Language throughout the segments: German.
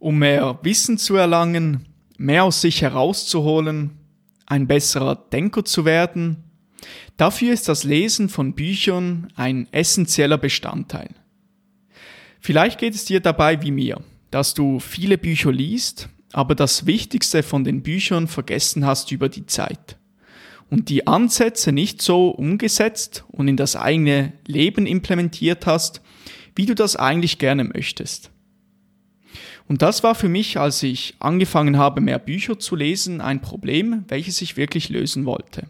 Um mehr Wissen zu erlangen, mehr aus sich herauszuholen, ein besserer Denker zu werden, dafür ist das Lesen von Büchern ein essentieller Bestandteil. Vielleicht geht es dir dabei wie mir, dass du viele Bücher liest, aber das Wichtigste von den Büchern vergessen hast über die Zeit und die Ansätze nicht so umgesetzt und in das eigene Leben implementiert hast, wie du das eigentlich gerne möchtest. Und das war für mich, als ich angefangen habe, mehr Bücher zu lesen, ein Problem, welches ich wirklich lösen wollte.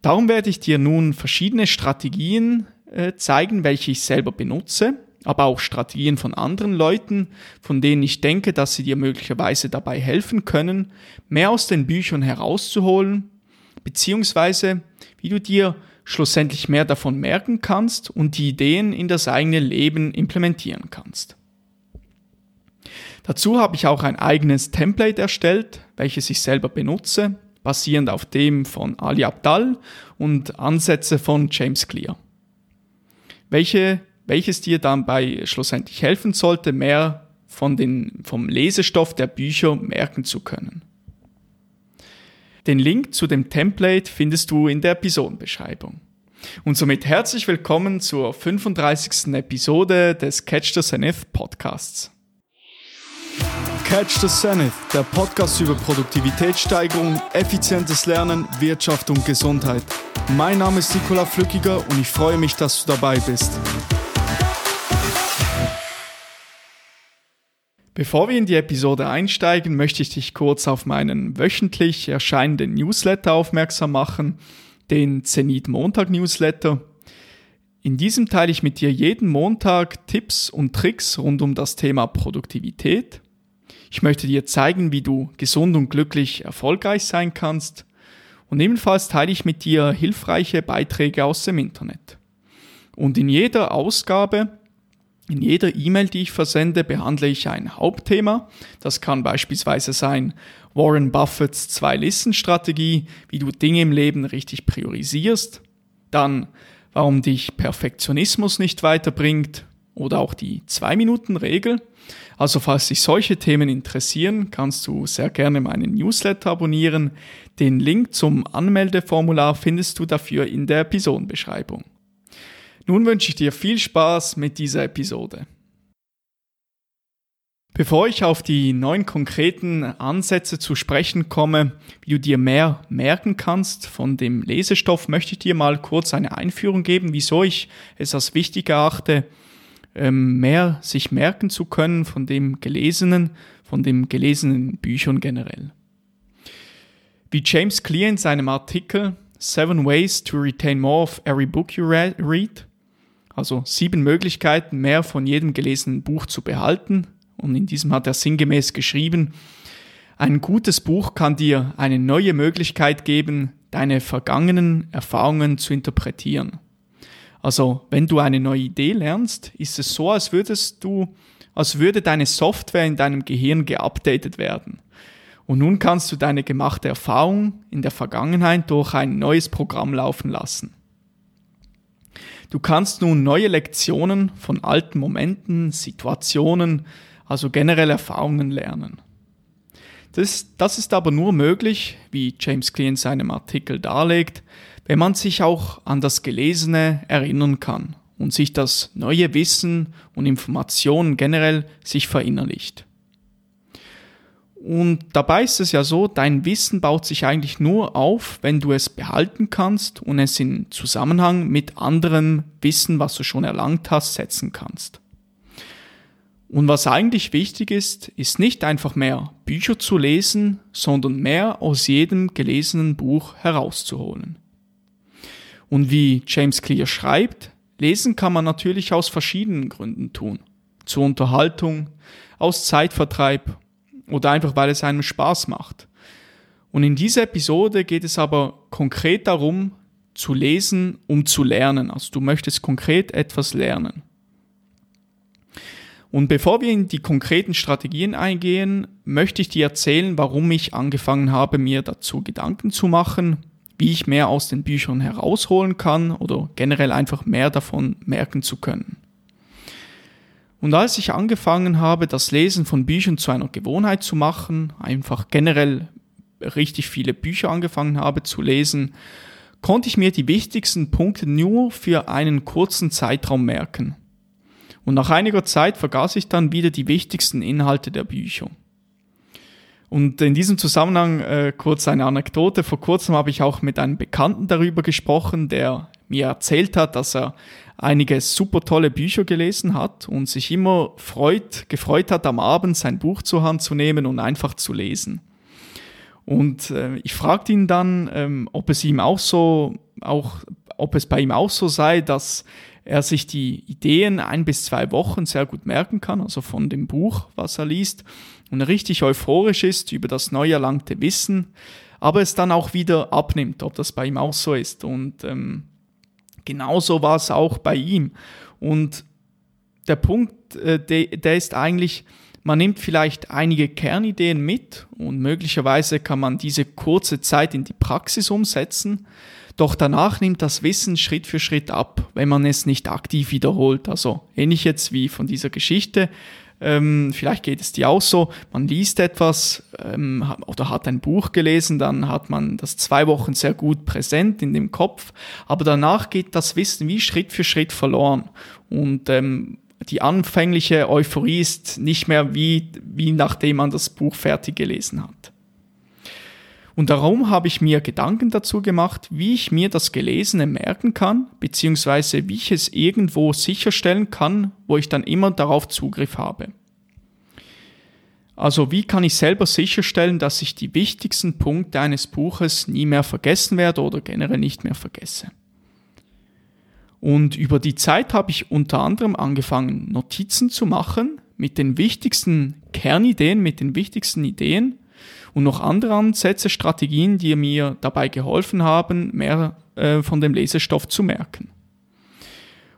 Darum werde ich dir nun verschiedene Strategien äh, zeigen, welche ich selber benutze, aber auch Strategien von anderen Leuten, von denen ich denke, dass sie dir möglicherweise dabei helfen können, mehr aus den Büchern herauszuholen, beziehungsweise wie du dir schlussendlich mehr davon merken kannst und die Ideen in das eigene Leben implementieren kannst. Dazu habe ich auch ein eigenes Template erstellt, welches ich selber benutze, basierend auf dem von Ali Abdal und Ansätze von James Clear. Welche, welches dir dabei schlussendlich helfen sollte, mehr von den, vom Lesestoff der Bücher merken zu können. Den Link zu dem Template findest du in der Episodenbeschreibung. Und somit herzlich willkommen zur 35. Episode des Catch the Zenith Podcasts. Catch the Zenith, der Podcast über Produktivitätssteigerung, effizientes Lernen, Wirtschaft und Gesundheit. Mein Name ist Nikola Flückiger und ich freue mich, dass du dabei bist. Bevor wir in die Episode einsteigen, möchte ich dich kurz auf meinen wöchentlich erscheinenden Newsletter aufmerksam machen, den Zenit Montag Newsletter. In diesem teile ich mit dir jeden Montag Tipps und Tricks rund um das Thema Produktivität. Ich möchte dir zeigen, wie du gesund und glücklich erfolgreich sein kannst. Und ebenfalls teile ich mit dir hilfreiche Beiträge aus dem Internet. Und in jeder Ausgabe, in jeder E-Mail, die ich versende, behandle ich ein Hauptthema. Das kann beispielsweise sein Warren Buffetts Zwei-Listen-Strategie, wie du Dinge im Leben richtig priorisierst. Dann, warum dich Perfektionismus nicht weiterbringt oder auch die Zwei-Minuten-Regel. Also falls dich solche Themen interessieren, kannst du sehr gerne meinen Newsletter abonnieren. Den Link zum Anmeldeformular findest du dafür in der Episodenbeschreibung. Nun wünsche ich dir viel Spaß mit dieser Episode. Bevor ich auf die neun konkreten Ansätze zu sprechen komme, wie du dir mehr merken kannst von dem Lesestoff, möchte ich dir mal kurz eine Einführung geben, wieso ich es als wichtig erachte, ähm, mehr sich merken zu können von dem Gelesenen, von dem gelesenen Büchern generell. Wie James Clear in seinem Artikel Seven Ways to Retain More of Every Book You Read, also sieben Möglichkeiten, mehr von jedem gelesenen Buch zu behalten, und in diesem hat er sinngemäß geschrieben, ein gutes Buch kann dir eine neue Möglichkeit geben, deine vergangenen Erfahrungen zu interpretieren. Also, wenn du eine neue Idee lernst, ist es so, als würdest du, als würde deine Software in deinem Gehirn geupdatet werden. Und nun kannst du deine gemachte Erfahrung in der Vergangenheit durch ein neues Programm laufen lassen. Du kannst nun neue Lektionen von alten Momenten, Situationen, also generell Erfahrungen lernen. Das, das ist aber nur möglich, wie James Clear in seinem Artikel darlegt, wenn man sich auch an das Gelesene erinnern kann und sich das neue Wissen und Informationen generell sich verinnerlicht. Und dabei ist es ja so, dein Wissen baut sich eigentlich nur auf, wenn du es behalten kannst und es in Zusammenhang mit anderem Wissen, was du schon erlangt hast, setzen kannst. Und was eigentlich wichtig ist, ist nicht einfach mehr Bücher zu lesen, sondern mehr aus jedem gelesenen Buch herauszuholen. Und wie James Clear schreibt, lesen kann man natürlich aus verschiedenen Gründen tun. Zur Unterhaltung, aus Zeitvertreib oder einfach weil es einem Spaß macht. Und in dieser Episode geht es aber konkret darum, zu lesen, um zu lernen. Also du möchtest konkret etwas lernen. Und bevor wir in die konkreten Strategien eingehen, möchte ich dir erzählen, warum ich angefangen habe, mir dazu Gedanken zu machen, wie ich mehr aus den Büchern herausholen kann oder generell einfach mehr davon merken zu können. Und als ich angefangen habe, das Lesen von Büchern zu einer Gewohnheit zu machen, einfach generell richtig viele Bücher angefangen habe zu lesen, konnte ich mir die wichtigsten Punkte nur für einen kurzen Zeitraum merken. Und nach einiger Zeit vergaß ich dann wieder die wichtigsten Inhalte der Bücher. Und in diesem Zusammenhang äh, kurz eine Anekdote. Vor kurzem habe ich auch mit einem Bekannten darüber gesprochen, der mir erzählt hat, dass er einige super tolle Bücher gelesen hat und sich immer freut, gefreut hat, am Abend sein Buch zur Hand zu nehmen und einfach zu lesen. Und äh, ich fragte ihn dann, ähm, ob es ihm auch so, auch, ob es bei ihm auch so sei, dass er sich die Ideen ein bis zwei Wochen sehr gut merken kann, also von dem Buch, was er liest, und richtig euphorisch ist über das neu erlangte Wissen, aber es dann auch wieder abnimmt, ob das bei ihm auch so ist. Und ähm, genauso war es auch bei ihm. Und der Punkt, äh, der, der ist eigentlich, man nimmt vielleicht einige Kernideen mit und möglicherweise kann man diese kurze Zeit in die Praxis umsetzen, doch danach nimmt das Wissen Schritt für Schritt ab, wenn man es nicht aktiv wiederholt. Also ähnlich jetzt wie von dieser Geschichte. Ähm, vielleicht geht es dir auch so, man liest etwas ähm, oder hat ein Buch gelesen, dann hat man das zwei Wochen sehr gut präsent in dem Kopf, aber danach geht das Wissen wie Schritt für Schritt verloren. Und ähm, die anfängliche Euphorie ist nicht mehr wie, wie nachdem man das Buch fertig gelesen hat. Und darum habe ich mir Gedanken dazu gemacht, wie ich mir das Gelesene merken kann, beziehungsweise wie ich es irgendwo sicherstellen kann, wo ich dann immer darauf Zugriff habe. Also wie kann ich selber sicherstellen, dass ich die wichtigsten Punkte eines Buches nie mehr vergessen werde oder generell nicht mehr vergesse. Und über die Zeit habe ich unter anderem angefangen, Notizen zu machen mit den wichtigsten Kernideen, mit den wichtigsten Ideen und noch andere Ansätze, Strategien, die mir dabei geholfen haben, mehr äh, von dem Lesestoff zu merken.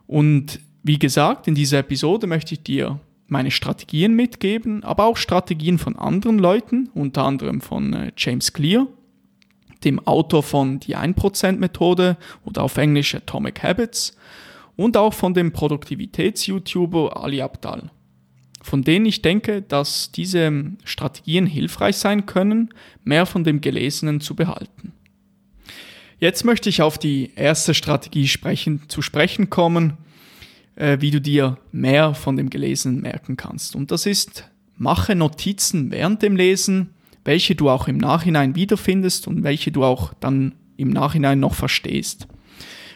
Und wie gesagt, in dieser Episode möchte ich dir meine Strategien mitgeben, aber auch Strategien von anderen Leuten, unter anderem von äh, James Clear, dem Autor von Die 1%-Methode oder auf Englisch Atomic Habits und auch von dem Produktivitäts-YouTuber Ali Abdal von denen ich denke, dass diese Strategien hilfreich sein können, mehr von dem Gelesenen zu behalten. Jetzt möchte ich auf die erste Strategie sprechen, zu sprechen kommen, äh, wie du dir mehr von dem Gelesenen merken kannst. Und das ist, mache Notizen während dem Lesen, welche du auch im Nachhinein wiederfindest und welche du auch dann im Nachhinein noch verstehst.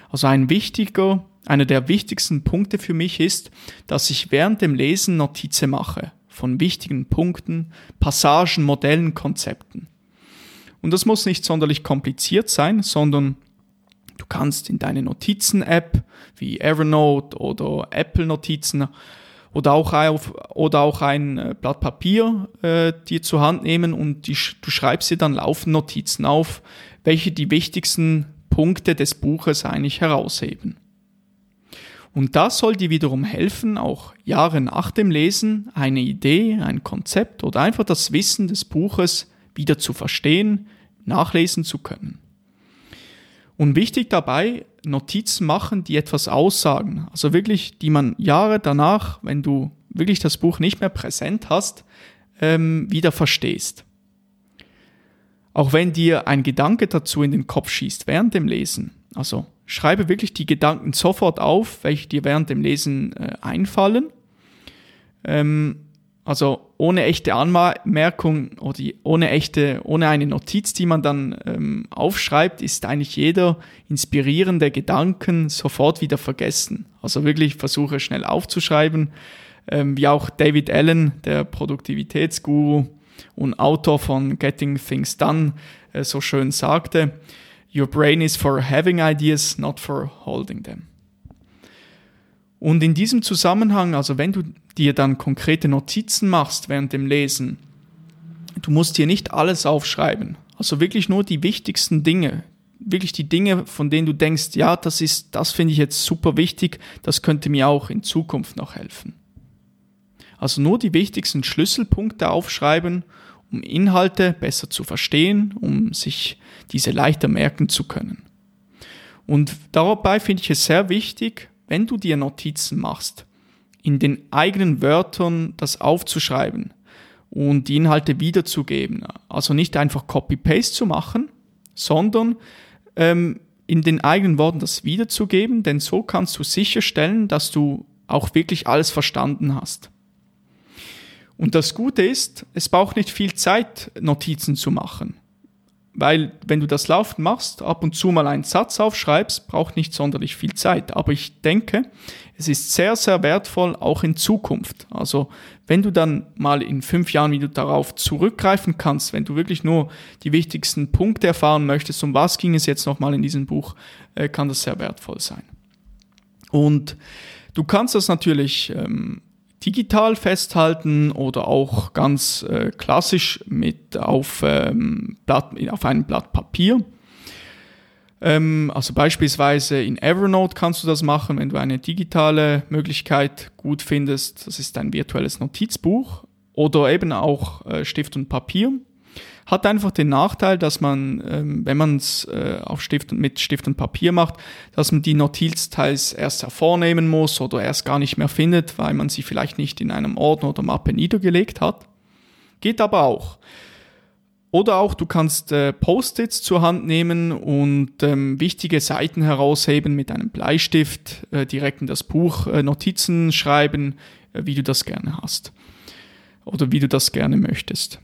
Also ein wichtiger einer der wichtigsten Punkte für mich ist, dass ich während dem Lesen Notizen mache von wichtigen Punkten, Passagen, Modellen, Konzepten. Und das muss nicht sonderlich kompliziert sein, sondern du kannst in deine Notizen-App wie Evernote oder Apple Notizen oder auch, auf, oder auch ein äh, Blatt Papier äh, dir zur Hand nehmen und die, du schreibst dir dann laufend Notizen auf, welche die wichtigsten Punkte des Buches eigentlich herausheben. Und das soll dir wiederum helfen, auch Jahre nach dem Lesen eine Idee, ein Konzept oder einfach das Wissen des Buches wieder zu verstehen, nachlesen zu können. Und wichtig dabei, Notizen machen, die etwas aussagen. Also wirklich, die man Jahre danach, wenn du wirklich das Buch nicht mehr präsent hast, ähm, wieder verstehst. Auch wenn dir ein Gedanke dazu in den Kopf schießt während dem Lesen, also schreibe wirklich die Gedanken sofort auf, welche dir während dem Lesen äh, einfallen. Ähm, also ohne echte Anmerkung oder ohne echte, ohne eine Notiz, die man dann ähm, aufschreibt, ist eigentlich jeder inspirierende Gedanken sofort wieder vergessen. Also wirklich versuche schnell aufzuschreiben, ähm, wie auch David Allen, der Produktivitätsguru und Autor von Getting Things Done, äh, so schön sagte. Your brain is for having ideas, not for holding them. Und in diesem Zusammenhang, also wenn du dir dann konkrete Notizen machst während dem Lesen, du musst dir nicht alles aufschreiben. Also wirklich nur die wichtigsten Dinge. Wirklich die Dinge, von denen du denkst, ja, das ist, das finde ich jetzt super wichtig, das könnte mir auch in Zukunft noch helfen. Also nur die wichtigsten Schlüsselpunkte aufschreiben um Inhalte besser zu verstehen, um sich diese leichter merken zu können. Und dabei finde ich es sehr wichtig, wenn du dir Notizen machst, in den eigenen Wörtern das aufzuschreiben und die Inhalte wiederzugeben. Also nicht einfach Copy-Paste zu machen, sondern ähm, in den eigenen Worten das wiederzugeben, denn so kannst du sicherstellen, dass du auch wirklich alles verstanden hast. Und das Gute ist, es braucht nicht viel Zeit, Notizen zu machen. Weil wenn du das laufend machst, ab und zu mal einen Satz aufschreibst, braucht nicht sonderlich viel Zeit. Aber ich denke, es ist sehr, sehr wertvoll auch in Zukunft. Also wenn du dann mal in fünf Jahren wieder darauf zurückgreifen kannst, wenn du wirklich nur die wichtigsten Punkte erfahren möchtest, um was ging es jetzt nochmal in diesem Buch, äh, kann das sehr wertvoll sein. Und du kannst das natürlich ähm, digital festhalten oder auch ganz äh, klassisch mit auf, ähm, Blatt, auf einem Blatt Papier. Ähm, also beispielsweise in Evernote kannst du das machen, wenn du eine digitale Möglichkeit gut findest. Das ist ein virtuelles Notizbuch oder eben auch äh, Stift und Papier. Hat einfach den Nachteil, dass man, ähm, wenn man es äh, auf Stift und mit Stift und Papier macht, dass man die Notiz teils erst hervornehmen muss oder erst gar nicht mehr findet, weil man sie vielleicht nicht in einem Ordner oder Mappe niedergelegt hat. Geht aber auch. Oder auch du kannst äh, Post-its zur Hand nehmen und ähm, wichtige Seiten herausheben mit einem Bleistift, äh, direkt in das Buch äh, Notizen schreiben, äh, wie du das gerne hast oder wie du das gerne möchtest.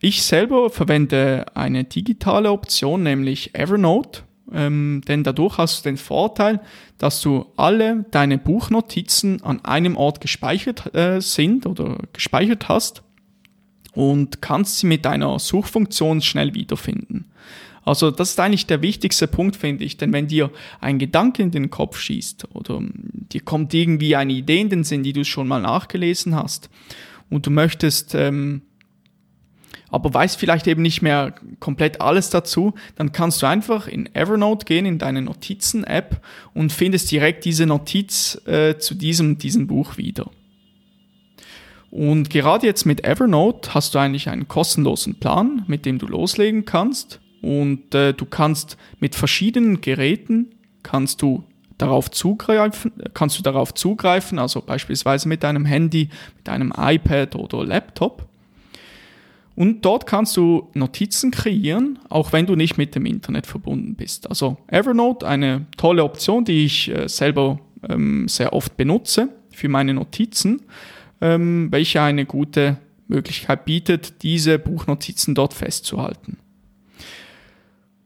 Ich selber verwende eine digitale Option, nämlich Evernote, ähm, denn dadurch hast du den Vorteil, dass du alle deine Buchnotizen an einem Ort gespeichert äh, sind oder gespeichert hast und kannst sie mit deiner Suchfunktion schnell wiederfinden. Also das ist eigentlich der wichtigste Punkt, finde ich, denn wenn dir ein Gedanke in den Kopf schießt oder dir kommt irgendwie eine Idee in den Sinn, die du schon mal nachgelesen hast und du möchtest ähm, aber weißt vielleicht eben nicht mehr komplett alles dazu, dann kannst du einfach in Evernote gehen, in deine Notizen-App und findest direkt diese Notiz äh, zu diesem, diesem Buch wieder. Und gerade jetzt mit Evernote hast du eigentlich einen kostenlosen Plan, mit dem du loslegen kannst. Und äh, du kannst mit verschiedenen Geräten kannst du darauf zugreifen, kannst du darauf zugreifen, also beispielsweise mit deinem Handy, mit einem iPad oder Laptop. Und dort kannst du Notizen kreieren, auch wenn du nicht mit dem Internet verbunden bist. Also Evernote, eine tolle Option, die ich äh, selber ähm, sehr oft benutze für meine Notizen, ähm, welche eine gute Möglichkeit bietet, diese Buchnotizen dort festzuhalten.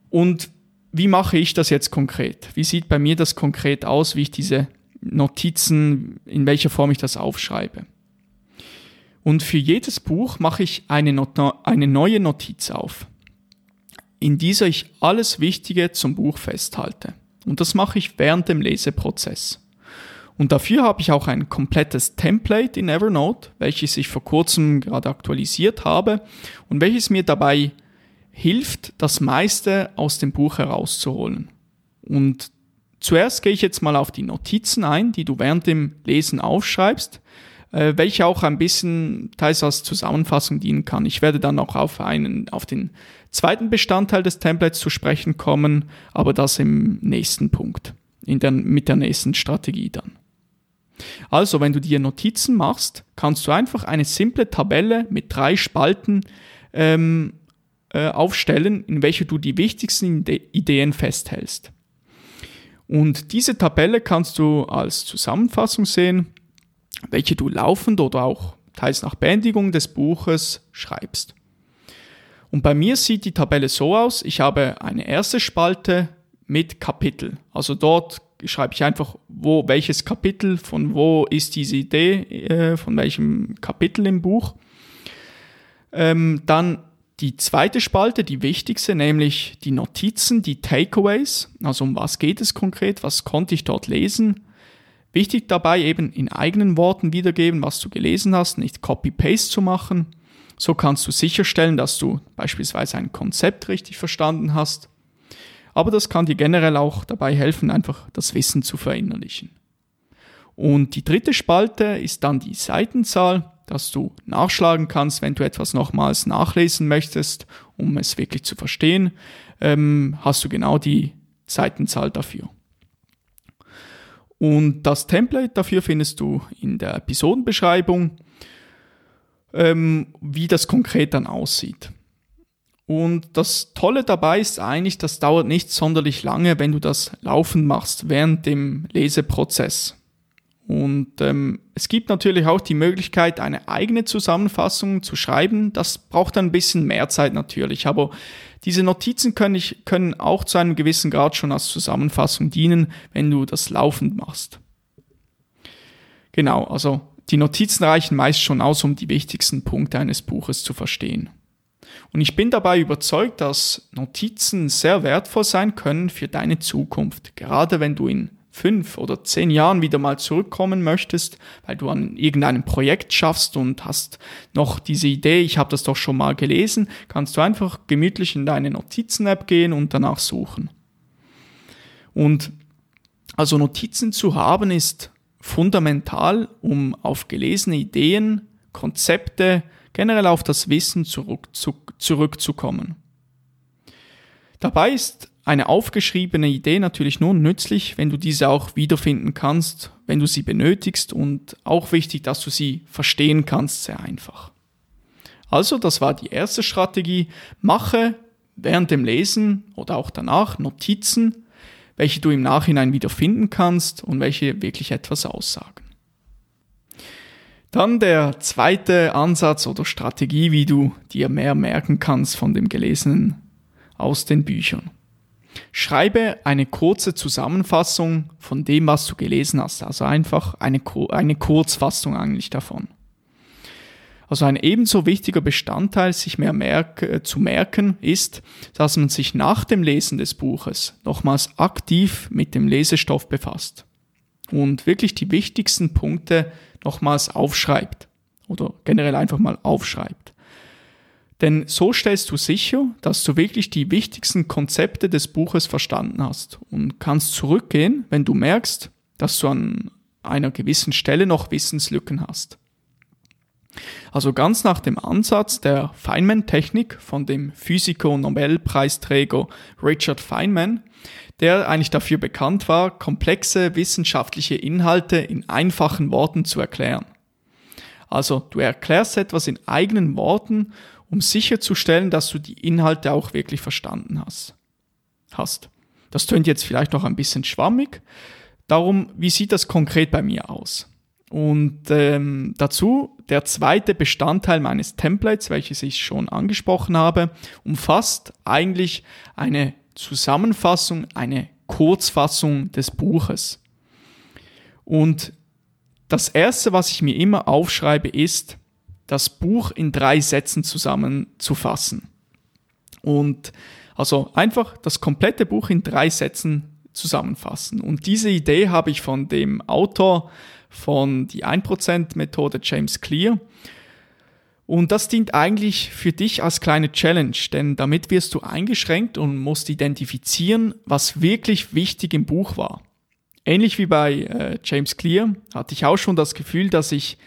Und wie mache ich das jetzt konkret? Wie sieht bei mir das konkret aus, wie ich diese Notizen, in welcher Form ich das aufschreibe? Und für jedes Buch mache ich eine, Not eine neue Notiz auf, in dieser ich alles Wichtige zum Buch festhalte. Und das mache ich während dem Leseprozess. Und dafür habe ich auch ein komplettes Template in Evernote, welches ich vor kurzem gerade aktualisiert habe und welches mir dabei hilft, das meiste aus dem Buch herauszuholen. Und zuerst gehe ich jetzt mal auf die Notizen ein, die du während dem Lesen aufschreibst, äh, welche auch ein bisschen teils als Zusammenfassung dienen kann. Ich werde dann auch auf einen, auf den zweiten Bestandteil des Templates zu sprechen kommen, aber das im nächsten Punkt, in der, mit der nächsten Strategie dann. Also, wenn du dir Notizen machst, kannst du einfach eine simple Tabelle mit drei Spalten ähm, äh, aufstellen, in welcher du die wichtigsten Ideen festhältst. Und diese Tabelle kannst du als Zusammenfassung sehen welche du laufend oder auch teils nach Beendigung des Buches schreibst. Und bei mir sieht die Tabelle so aus, ich habe eine erste Spalte mit Kapitel. Also dort schreibe ich einfach, wo welches Kapitel, von wo ist diese Idee, äh, von welchem Kapitel im Buch. Ähm, dann die zweite Spalte, die wichtigste, nämlich die Notizen, die Takeaways. Also um was geht es konkret, was konnte ich dort lesen, Wichtig dabei eben in eigenen Worten wiedergeben, was du gelesen hast, nicht Copy-Paste zu machen. So kannst du sicherstellen, dass du beispielsweise ein Konzept richtig verstanden hast. Aber das kann dir generell auch dabei helfen, einfach das Wissen zu verinnerlichen. Und die dritte Spalte ist dann die Seitenzahl, dass du nachschlagen kannst, wenn du etwas nochmals nachlesen möchtest, um es wirklich zu verstehen, ähm, hast du genau die Seitenzahl dafür. Und das Template dafür findest du in der Episodenbeschreibung, ähm, wie das konkret dann aussieht. Und das Tolle dabei ist eigentlich, das dauert nicht sonderlich lange, wenn du das laufend machst während dem Leseprozess. Und ähm, es gibt natürlich auch die Möglichkeit, eine eigene Zusammenfassung zu schreiben. Das braucht ein bisschen mehr Zeit natürlich, aber diese Notizen können, ich, können auch zu einem gewissen Grad schon als Zusammenfassung dienen, wenn du das laufend machst. Genau, also die Notizen reichen meist schon aus, um die wichtigsten Punkte eines Buches zu verstehen. Und ich bin dabei überzeugt, dass Notizen sehr wertvoll sein können für deine Zukunft, gerade wenn du in fünf oder zehn Jahren wieder mal zurückkommen möchtest, weil du an irgendeinem Projekt schaffst und hast noch diese Idee, ich habe das doch schon mal gelesen, kannst du einfach gemütlich in deine Notizen-App gehen und danach suchen. Und also Notizen zu haben ist fundamental, um auf gelesene Ideen, Konzepte, generell auf das Wissen zurück, zu, zurückzukommen. Dabei ist eine aufgeschriebene Idee natürlich nur nützlich, wenn du diese auch wiederfinden kannst, wenn du sie benötigst und auch wichtig, dass du sie verstehen kannst, sehr einfach. Also, das war die erste Strategie. Mache während dem Lesen oder auch danach Notizen, welche du im Nachhinein wiederfinden kannst und welche wirklich etwas aussagen. Dann der zweite Ansatz oder Strategie, wie du dir mehr merken kannst von dem Gelesenen aus den Büchern. Schreibe eine kurze Zusammenfassung von dem, was du gelesen hast. Also einfach eine, eine Kurzfassung eigentlich davon. Also ein ebenso wichtiger Bestandteil, sich mehr merk äh, zu merken, ist, dass man sich nach dem Lesen des Buches nochmals aktiv mit dem Lesestoff befasst und wirklich die wichtigsten Punkte nochmals aufschreibt oder generell einfach mal aufschreibt. Denn so stellst du sicher, dass du wirklich die wichtigsten Konzepte des Buches verstanden hast und kannst zurückgehen, wenn du merkst, dass du an einer gewissen Stelle noch Wissenslücken hast. Also ganz nach dem Ansatz der Feynman-Technik von dem Physiker und Nobelpreisträger Richard Feynman, der eigentlich dafür bekannt war, komplexe wissenschaftliche Inhalte in einfachen Worten zu erklären. Also du erklärst etwas in eigenen Worten, um sicherzustellen, dass du die Inhalte auch wirklich verstanden hast. hast. Das tönt jetzt vielleicht noch ein bisschen schwammig. Darum, wie sieht das konkret bei mir aus? Und ähm, dazu der zweite Bestandteil meines Templates, welches ich schon angesprochen habe, umfasst eigentlich eine Zusammenfassung, eine Kurzfassung des Buches. Und das Erste, was ich mir immer aufschreibe, ist, das Buch in drei Sätzen zusammenzufassen. Und also einfach das komplette Buch in drei Sätzen zusammenfassen. Und diese Idee habe ich von dem Autor von die 1% Methode James Clear. Und das dient eigentlich für dich als kleine Challenge, denn damit wirst du eingeschränkt und musst identifizieren, was wirklich wichtig im Buch war. Ähnlich wie bei äh, James Clear hatte ich auch schon das Gefühl, dass ich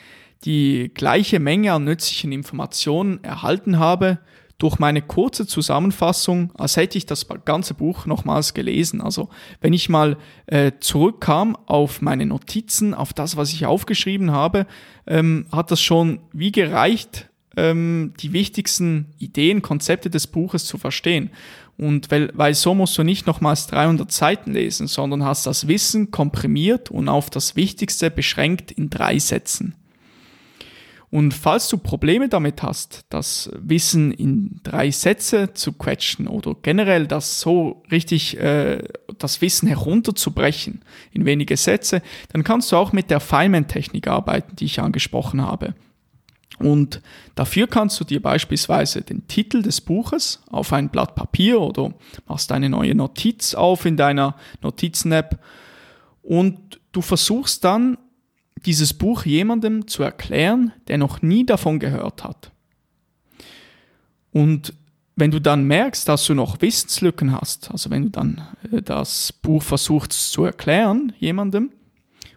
die gleiche Menge an nützlichen Informationen erhalten habe durch meine kurze Zusammenfassung, als hätte ich das ganze Buch nochmals gelesen. Also wenn ich mal äh, zurückkam auf meine Notizen, auf das, was ich aufgeschrieben habe, ähm, hat das schon wie gereicht, ähm, die wichtigsten Ideen, Konzepte des Buches zu verstehen. Und weil, weil so musst du nicht nochmals 300 Seiten lesen, sondern hast das Wissen komprimiert und auf das Wichtigste beschränkt in drei Sätzen. Und falls du Probleme damit hast, das Wissen in drei Sätze zu quetschen oder generell das so richtig, äh, das Wissen herunterzubrechen in wenige Sätze, dann kannst du auch mit der Feynman-Technik arbeiten, die ich angesprochen habe. Und dafür kannst du dir beispielsweise den Titel des Buches auf ein Blatt Papier oder machst eine neue Notiz auf in deiner Notizen-App und du versuchst dann dieses Buch jemandem zu erklären, der noch nie davon gehört hat. Und wenn du dann merkst, dass du noch Wissenslücken hast, also wenn du dann äh, das Buch versuchst zu erklären jemandem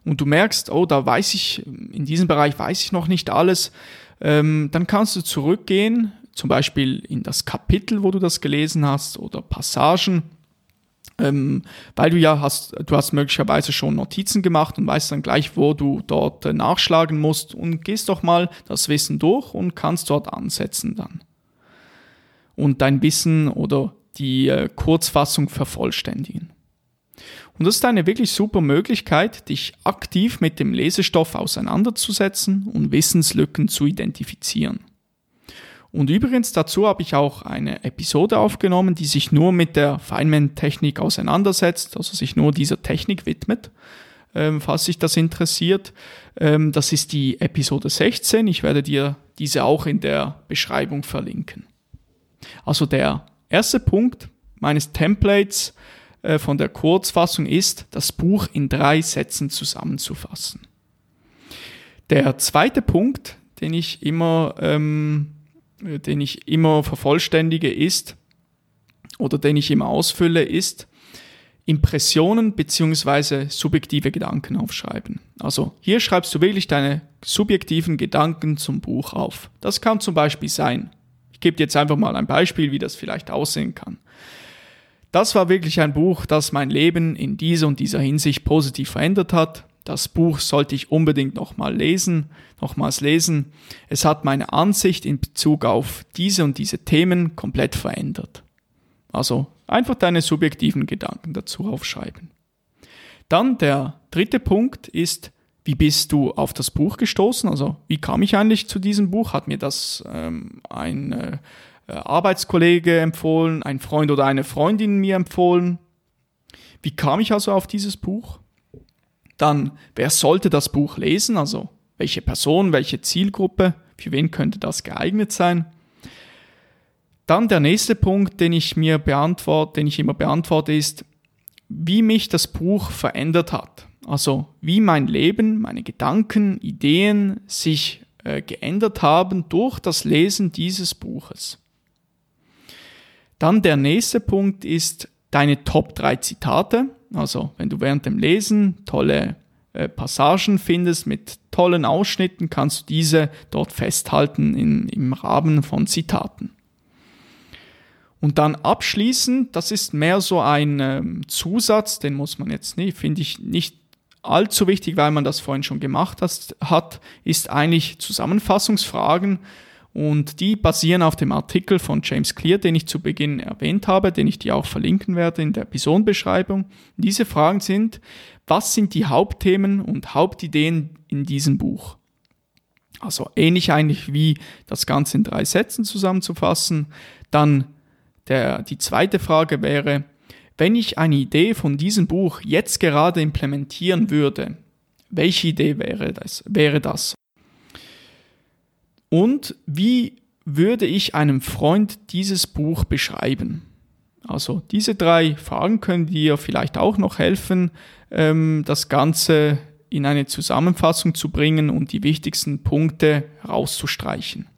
und du merkst, oh, da weiß ich, in diesem Bereich weiß ich noch nicht alles, ähm, dann kannst du zurückgehen, zum Beispiel in das Kapitel, wo du das gelesen hast oder Passagen Ähm, weil du ja hast, du hast möglicherweise schon Notizen gemacht und weißt dann gleich, wo du dort äh, nachschlagen musst und gehst doch mal das Wissen durch und kannst dort ansetzen dann. Und dein Wissen oder die äh, Kurzfassung vervollständigen. Und das ist eine wirklich super Möglichkeit, dich aktiv mit dem Lesestoff auseinanderzusetzen und Wissenslücken zu identifizieren. Und übrigens dazu habe ich auch eine Episode aufgenommen, die sich nur mit der Feynman-Technik auseinandersetzt, also sich nur dieser Technik widmet, ähm, falls sich das interessiert. Ähm, das ist die Episode 16. Ich werde dir diese auch in der Beschreibung verlinken. Also der erste Punkt meines Templates äh, von der Kurzfassung ist, das Buch in drei Sätzen zusammenzufassen. Der zweite Punkt, den ich immer ähm, äh, den ich immer vervollständige, ist, oder den ich immer ausfülle, ist, Impressionen beziehungsweise subjektive Gedanken aufschreiben. Also hier schreibst du wirklich deine subjektiven Gedanken zum Buch auf. Das kann zum Beispiel sein. Ich gebe dir jetzt einfach mal ein Beispiel, wie das vielleicht aussehen kann. Das war wirklich ein Buch, das mein Leben in dieser und dieser Hinsicht positiv verändert hat. Das Buch sollte ich unbedingt nochmal lesen, nochmals lesen. Es hat meine Ansicht in Bezug auf diese und diese Themen komplett verändert. Also einfach deine subjektiven Gedanken dazu aufschreiben. Dann der dritte Punkt ist, wie bist du auf das Buch gestoßen? Also wie kam ich eigentlich zu diesem Buch? Hat mir das ähm, ein äh, Arbeitskollege empfohlen, ein Freund oder eine Freundin mir empfohlen? Wie kam ich also auf dieses Buch? Dann, wer sollte das Buch lesen? Also, welche Person, welche Zielgruppe, für wen könnte das geeignet sein? Dann der nächste Punkt, den ich mir beantworte, den ich immer beantworte, ist, wie mich das Buch verändert hat. Also, wie mein Leben, meine Gedanken, Ideen sich äh, geändert haben durch das Lesen dieses Buches. Dann der nächste Punkt ist deine Top 3 Zitate. Also wenn du während dem Lesen tolle äh, Passagen findest mit tollen Ausschnitten, kannst du diese dort festhalten in, im Rahmen von Zitaten. Und dann abschließend, das ist mehr so ein ähm, Zusatz, den muss man jetzt nicht, finde ich nicht allzu wichtig, weil man das vorhin schon gemacht hat, ist eigentlich Zusammenfassungsfragen und die basieren auf dem Artikel von James Clear, den ich zu Beginn erwähnt habe, den ich dir auch verlinken werde in der Episodenbeschreibung. Diese Fragen sind, was sind die Hauptthemen und Hauptideen in diesem Buch? Also ähnlich eigentlich wie das Ganze in drei Sätzen zusammenzufassen. Dann der, die zweite Frage wäre, wenn ich eine Idee von diesem Buch jetzt gerade implementieren würde, welche Idee wäre das? Wäre das? Und wie würde ich einem Freund dieses Buch beschreiben? Also diese drei Fragen können dir vielleicht auch noch helfen, ähm, das Ganze in eine Zusammenfassung zu bringen und die wichtigsten Punkte herauszustreichen.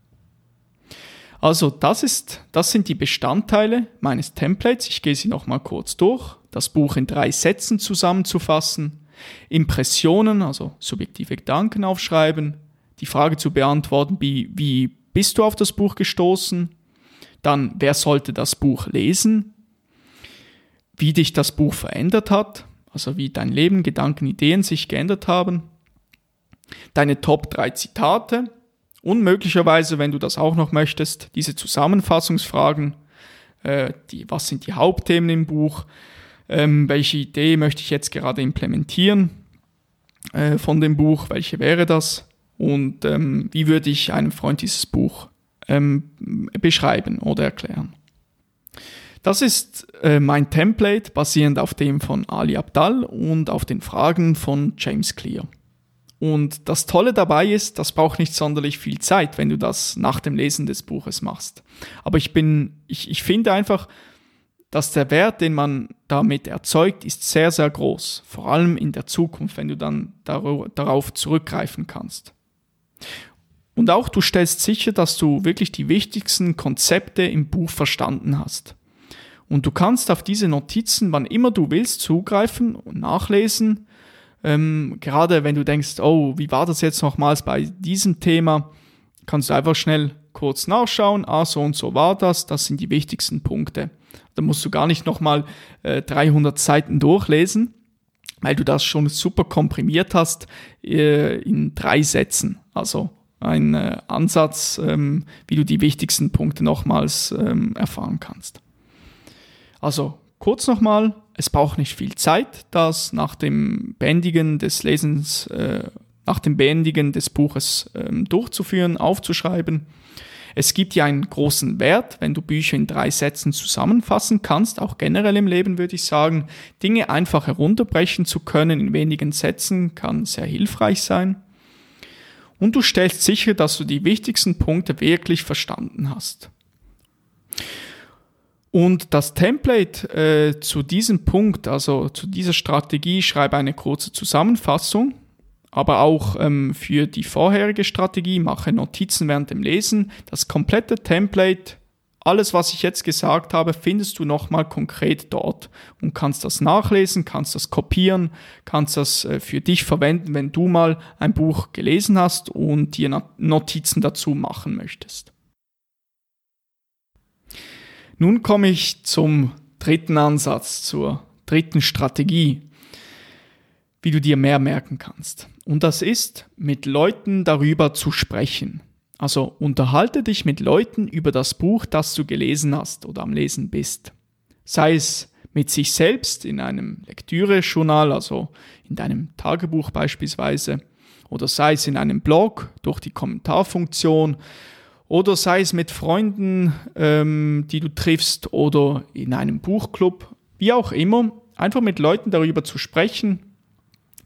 Also das ist, das sind die Bestandteile meines Templates. Ich gehe sie nochmal kurz durch. Das Buch in drei Sätzen zusammenzufassen, Impressionen, also subjektive Gedanken aufschreiben, die Frage zu beantworten, wie, wie bist du auf das Buch gestoßen? Dann, wer sollte das Buch lesen? Wie dich das Buch verändert hat, also wie dein Leben, Gedanken, Ideen sich geändert haben. Deine Top 3 Zitate und möglicherweise, wenn du das auch noch möchtest, diese Zusammenfassungsfragen, äh, die, was sind die Hauptthemen im Buch, ähm, welche Idee möchte ich jetzt gerade implementieren äh, von dem Buch, welche wäre das? Und ähm, wie würde ich einem Freund dieses Buch ähm, beschreiben oder erklären. Das ist äh, mein Template basierend auf dem von Ali Abdal und auf den Fragen von James Clear. Und das Tolle dabei ist, das braucht nicht sonderlich viel Zeit, wenn du das nach dem Lesen des Buches machst. Aber ich bin, ich, ich finde einfach, dass der Wert, den man damit erzeugt, ist sehr, sehr groß. Vor allem in der Zukunft, wenn du dann darauf zurückgreifen kannst. Und auch du stellst sicher, dass du wirklich die wichtigsten Konzepte im Buch verstanden hast. Und du kannst auf diese Notizen, wann immer du willst, zugreifen und nachlesen. Ähm, gerade wenn du denkst, oh, wie war das jetzt nochmals bei diesem Thema, kannst du einfach schnell kurz nachschauen. Ah, so und so war das. Das sind die wichtigsten Punkte. Da musst du gar nicht nochmal äh, 300 Seiten durchlesen, weil du das schon super komprimiert hast äh, in drei Sätzen. Also ein äh, Ansatz, ähm, wie du die wichtigsten Punkte nochmals ähm, erfahren kannst. Also kurz nochmal, es braucht nicht viel Zeit, das nach dem Beendigen des Lesens, äh, nach dem Beendigen des Buches ähm, durchzuführen, aufzuschreiben. Es gibt ja einen großen Wert, wenn du Bücher in drei Sätzen zusammenfassen kannst, auch generell im Leben würde ich sagen, Dinge einfach herunterbrechen zu können in wenigen Sätzen kann sehr hilfreich sein. Und du stellst sicher, dass du die wichtigsten Punkte wirklich verstanden hast. Und das Template äh, zu diesem Punkt, also zu dieser Strategie, schreibe eine kurze Zusammenfassung, aber auch ähm, für die vorherige Strategie mache Notizen während dem Lesen. Das komplette Template, alles, was ich jetzt gesagt habe, findest du nochmal konkret dort und kannst das nachlesen, kannst das kopieren, kannst das äh, für dich verwenden, wenn du mal ein Buch gelesen hast und dir Notizen dazu machen möchtest. Nun komme ich zum dritten Ansatz, zur dritten Strategie, wie du dir mehr merken kannst. Und das ist, mit Leuten darüber zu sprechen. Also unterhalte dich mit Leuten über das Buch, das du gelesen hast oder am Lesen bist. Sei es mit sich selbst in einem Lektüre-Journal, also in deinem Tagebuch beispielsweise, oder sei es in einem Blog durch die Kommentarfunktion oder sei es mit Freunden, ähm, die du triffst oder in einem Buchclub, wie auch immer, einfach mit Leuten darüber zu sprechen,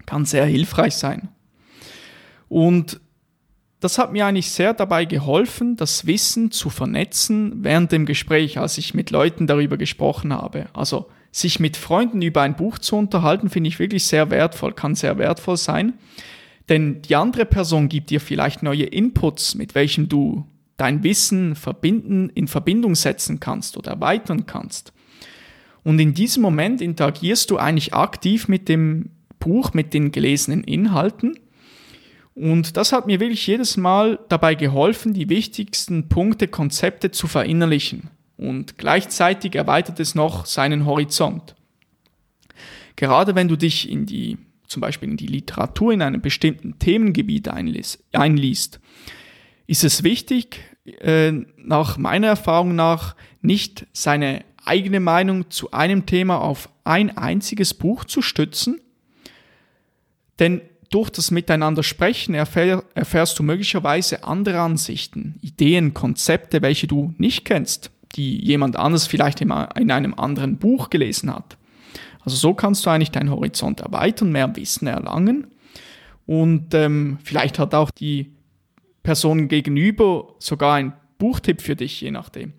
kann sehr hilfreich sein. Und das hat mir eigentlich sehr dabei geholfen, das Wissen zu vernetzen während dem Gespräch, als ich mit Leuten darüber gesprochen habe. Also sich mit Freunden über ein Buch zu unterhalten, finde ich wirklich sehr wertvoll, kann sehr wertvoll sein. Denn die andere Person gibt dir vielleicht neue Inputs, mit welchen du dein Wissen verbinden, in Verbindung setzen kannst oder erweitern kannst. Und in diesem Moment interagierst du eigentlich aktiv mit dem Buch, mit den gelesenen Inhalten. Und das hat mir wirklich jedes Mal dabei geholfen, die wichtigsten Punkte, Konzepte zu verinnerlichen. Und gleichzeitig erweitert es noch seinen Horizont. Gerade wenn du dich in die, zum Beispiel in die Literatur in einem bestimmten Themengebiet einliest, ist es wichtig, äh, nach meiner Erfahrung nach, nicht seine eigene Meinung zu einem Thema auf ein einziges Buch zu stützen, denn durch das Miteinander sprechen erfähr, erfährst du möglicherweise andere Ansichten, Ideen, Konzepte, welche du nicht kennst, die jemand anders vielleicht in einem anderen Buch gelesen hat. Also so kannst du eigentlich deinen Horizont erweitern, mehr Wissen erlangen und ähm, vielleicht hat auch die Person gegenüber sogar ein Buchtipp für dich, je nachdem.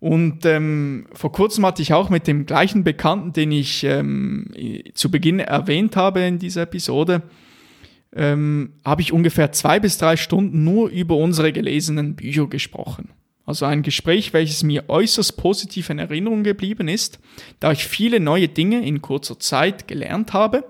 Und ähm, vor kurzem hatte ich auch mit dem gleichen Bekannten, den ich ähm, zu Beginn erwähnt habe in dieser Episode, ähm, habe ich ungefähr zwei bis drei Stunden nur über unsere gelesenen Bücher gesprochen. Also ein Gespräch, welches mir äußerst positiv in Erinnerung geblieben ist, da ich viele neue Dinge in kurzer Zeit gelernt habe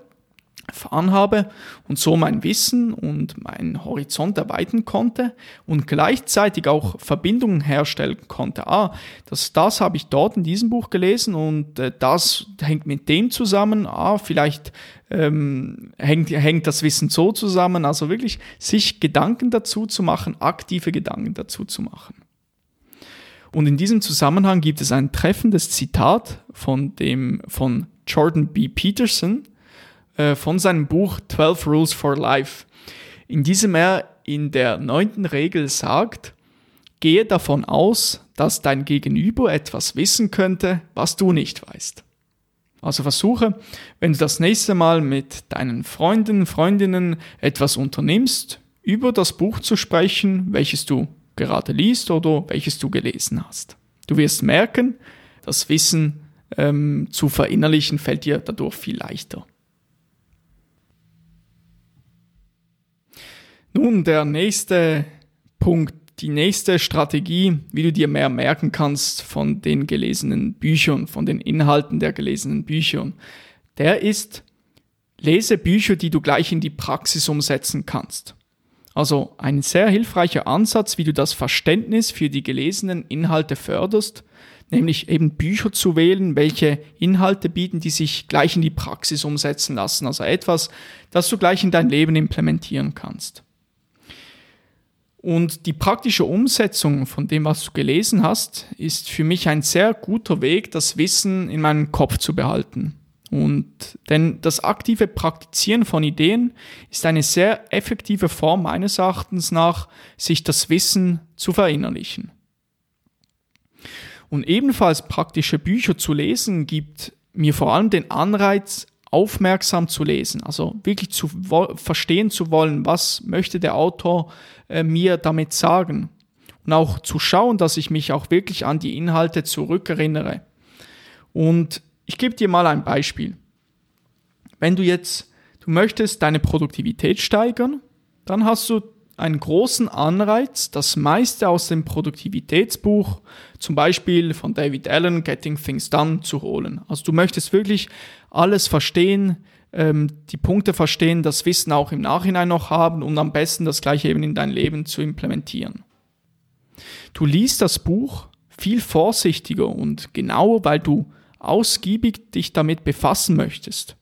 erfahren habe und so mein Wissen und meinen Horizont erweitern konnte und gleichzeitig auch Verbindungen herstellen konnte. Ah, das, das habe ich dort in diesem Buch gelesen und äh, das hängt mit dem zusammen. Ah, vielleicht ähm, hängt, hängt das Wissen so zusammen. Also wirklich sich Gedanken dazu zu machen, aktive Gedanken dazu zu machen. Und in diesem Zusammenhang gibt es ein treffendes Zitat von dem, von Jordan B. Peterson, äh, von seinem Buch 12 Rules for Life, in diesem er in der neunten Regel sagt, gehe davon aus, dass dein Gegenüber etwas wissen könnte, was du nicht weißt. Also versuche, wenn du das nächste Mal mit deinen Freunden, Freundinnen etwas unternimmst, über das Buch zu sprechen, welches du gerade liest oder welches du gelesen hast. Du wirst merken, das Wissen ähm, zu verinnerlichen fällt dir dadurch viel leichter. Nun, der nächste Punkt, die nächste Strategie, wie du dir mehr merken kannst von den gelesenen Büchern, von den Inhalten der gelesenen Büchern, der ist, lese Bücher, die du gleich in die Praxis umsetzen kannst. Also ein sehr hilfreicher Ansatz, wie du das Verständnis für die gelesenen Inhalte förderst, nämlich eben Bücher zu wählen, welche Inhalte bieten, die sich gleich in die Praxis umsetzen lassen. Also etwas, das du gleich in dein Leben implementieren kannst. Und die praktische Umsetzung von dem, was du gelesen hast, ist für mich ein sehr guter Weg, das Wissen in meinem Kopf zu behalten. Und denn das aktive Praktizieren von Ideen ist eine sehr effektive Form meines Erachtens nach, sich das Wissen zu verinnerlichen. Und ebenfalls praktische Bücher zu lesen gibt mir vor allem den Anreiz, aufmerksam zu lesen, also wirklich zu verstehen zu wollen, was möchte der Autor äh, mir damit sagen. Und auch zu schauen, dass ich mich auch wirklich an die Inhalte zurückerinnere. Und ich gebe dir mal ein Beispiel. Wenn du jetzt, du möchtest deine Produktivität steigern, dann hast du einen großen Anreiz, das meiste aus dem Produktivitätsbuch, zum Beispiel von David Allen, Getting Things Done, zu holen. Also du möchtest wirklich alles verstehen, ähm, die Punkte verstehen, das Wissen auch im Nachhinein noch haben und am besten das gleiche eben in dein Leben zu implementieren. Du liest das Buch viel vorsichtiger und genauer, weil du ausgiebig dich damit befassen möchtest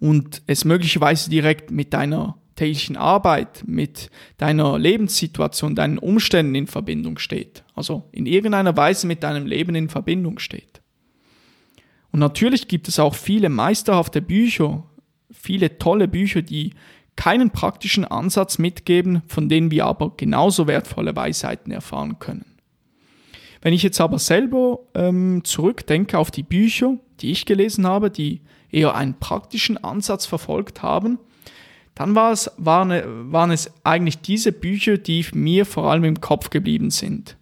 und es möglicherweise direkt mit deiner täglichen Arbeit, mit deiner Lebenssituation, deinen Umständen in Verbindung steht. Also in irgendeiner Weise mit deinem Leben in Verbindung steht. Und natürlich gibt es auch viele meisterhafte Bücher, viele tolle Bücher, die keinen praktischen Ansatz mitgeben, von denen wir aber genauso wertvolle Weisheiten erfahren können. Wenn ich jetzt aber selber ähm, zurückdenke auf die Bücher, die ich gelesen habe, die eher einen praktischen Ansatz verfolgt haben, dann war es, waren, waren es eigentlich diese Bücher, die mir vor allem im Kopf geblieben sind.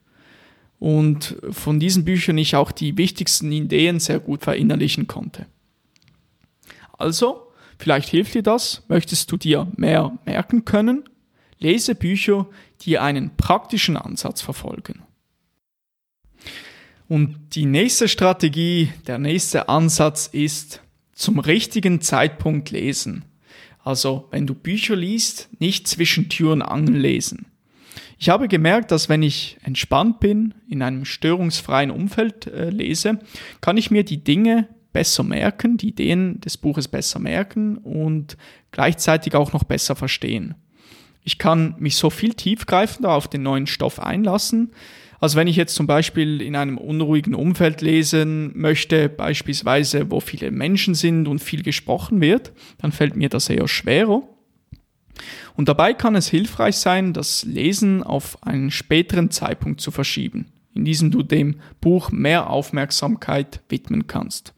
Und von diesen Büchern ich auch die wichtigsten Ideen sehr gut verinnerlichen konnte. Also, vielleicht hilft dir das. Möchtest du dir mehr merken können? Lese Bücher, die einen praktischen Ansatz verfolgen. Und die nächste Strategie, der nächste Ansatz ist zum richtigen Zeitpunkt lesen. Also wenn du Bücher liest, nicht zwischen Tür und Angel lesen. Ich habe gemerkt, dass wenn ich entspannt bin, in einem störungsfreien Umfeld äh, lese, kann ich mir die Dinge besser merken, die Ideen des Buches besser merken und gleichzeitig auch noch besser verstehen. Ich kann mich so viel tiefgreifender auf den neuen Stoff einlassen, also wenn ich jetzt zum Beispiel in einem unruhigen Umfeld lesen möchte, beispielsweise wo viele Menschen sind und viel gesprochen wird, dann fällt mir das eher schwerer. Und dabei kann es hilfreich sein, das Lesen auf einen späteren Zeitpunkt zu verschieben, in diesem du dem Buch mehr Aufmerksamkeit widmen kannst.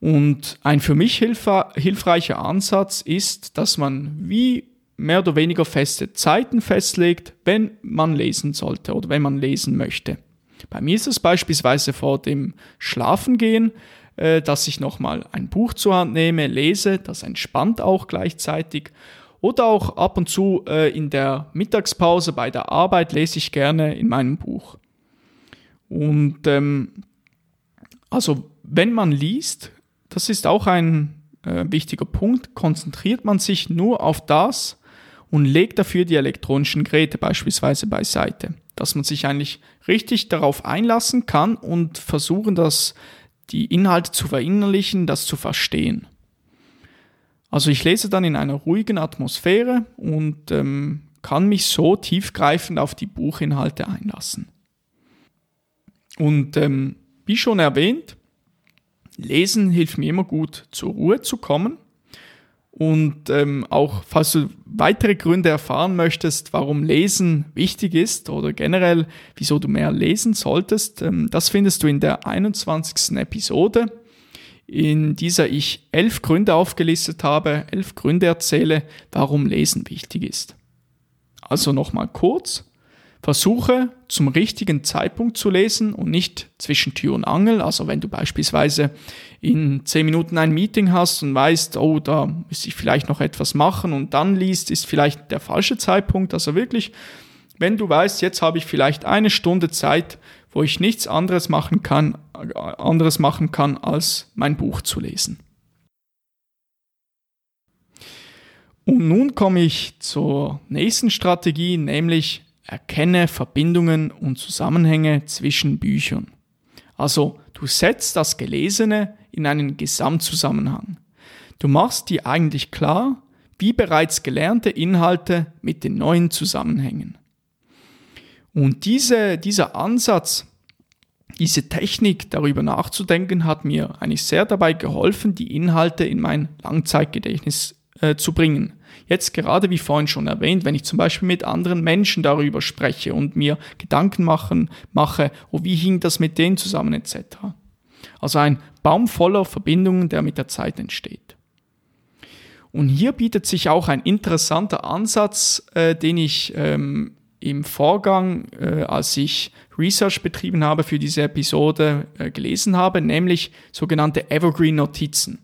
Und ein für mich hilfreicher Ansatz ist, dass man wie mehr oder weniger feste Zeiten festlegt, wenn man lesen sollte oder wenn man lesen möchte. Bei mir ist es beispielsweise vor dem Schlafengehen, äh, dass ich nochmal ein Buch zur Hand nehme, lese, das entspannt auch gleichzeitig. Oder auch ab und zu äh, in der Mittagspause bei der Arbeit lese ich gerne in meinem Buch. Und ähm, also wenn man liest, das ist auch ein äh, wichtiger Punkt, konzentriert man sich nur auf das, und legt dafür die elektronischen Geräte beispielsweise beiseite. Dass man sich eigentlich richtig darauf einlassen kann und versuchen, das, die Inhalte zu verinnerlichen, das zu verstehen. Also ich lese dann in einer ruhigen Atmosphäre und ähm, kann mich so tiefgreifend auf die Buchinhalte einlassen. Und ähm, wie schon erwähnt, Lesen hilft mir immer gut, zur Ruhe zu kommen und ähm, auch, falls du weitere Gründe erfahren möchtest, warum Lesen wichtig ist oder generell, wieso du mehr lesen solltest, ähm, das findest du in der 21. Episode, in dieser ich elf Gründe aufgelistet habe, elf Gründe erzähle, warum Lesen wichtig ist. Also nochmal kurz. Versuche zum richtigen Zeitpunkt zu lesen und nicht zwischen Tür und Angel. Also wenn du beispielsweise in zehn Minuten ein Meeting hast und weißt, oh, da müsste ich vielleicht noch etwas machen und dann liest, ist vielleicht der falsche Zeitpunkt. Also wirklich, wenn du weißt, jetzt habe ich vielleicht eine Stunde Zeit, wo ich nichts anderes machen kann, anderes machen kann, als mein Buch zu lesen. Und nun komme ich zur nächsten Strategie, nämlich erkenne Verbindungen und Zusammenhänge zwischen Büchern. Also du setzt das Gelesene in einen Gesamtzusammenhang. Du machst dir eigentlich klar, wie bereits gelernte Inhalte mit den neuen zusammenhängen. Und diese, dieser Ansatz, diese Technik darüber nachzudenken, hat mir eigentlich sehr dabei geholfen, die Inhalte in mein Langzeitgedächtnis äh, zu bringen. Jetzt gerade wie vorhin schon erwähnt, wenn ich zum Beispiel mit anderen Menschen darüber spreche und mir Gedanken machen, mache, oh, wie hing das mit denen zusammen etc. Also ein Baum voller Verbindungen, der mit der Zeit entsteht. Und hier bietet sich auch ein interessanter Ansatz, äh, den ich ähm, im Vorgang, äh, als ich Research betrieben habe für diese Episode, äh, gelesen habe, nämlich sogenannte Evergreen-Notizen.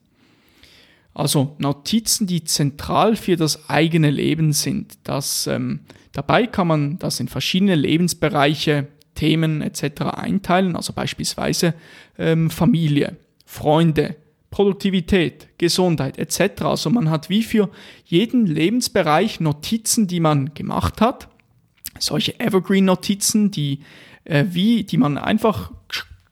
Also Notizen, die zentral für das eigene Leben sind. Das, ähm, dabei kann man das in verschiedene Lebensbereiche, Themen etc. einteilen, also beispielsweise ähm, Familie, Freunde, Produktivität, Gesundheit etc. Also man hat wie für jeden Lebensbereich Notizen, die man gemacht hat. Solche Evergreen-Notizen, die, äh, wie, die man einfach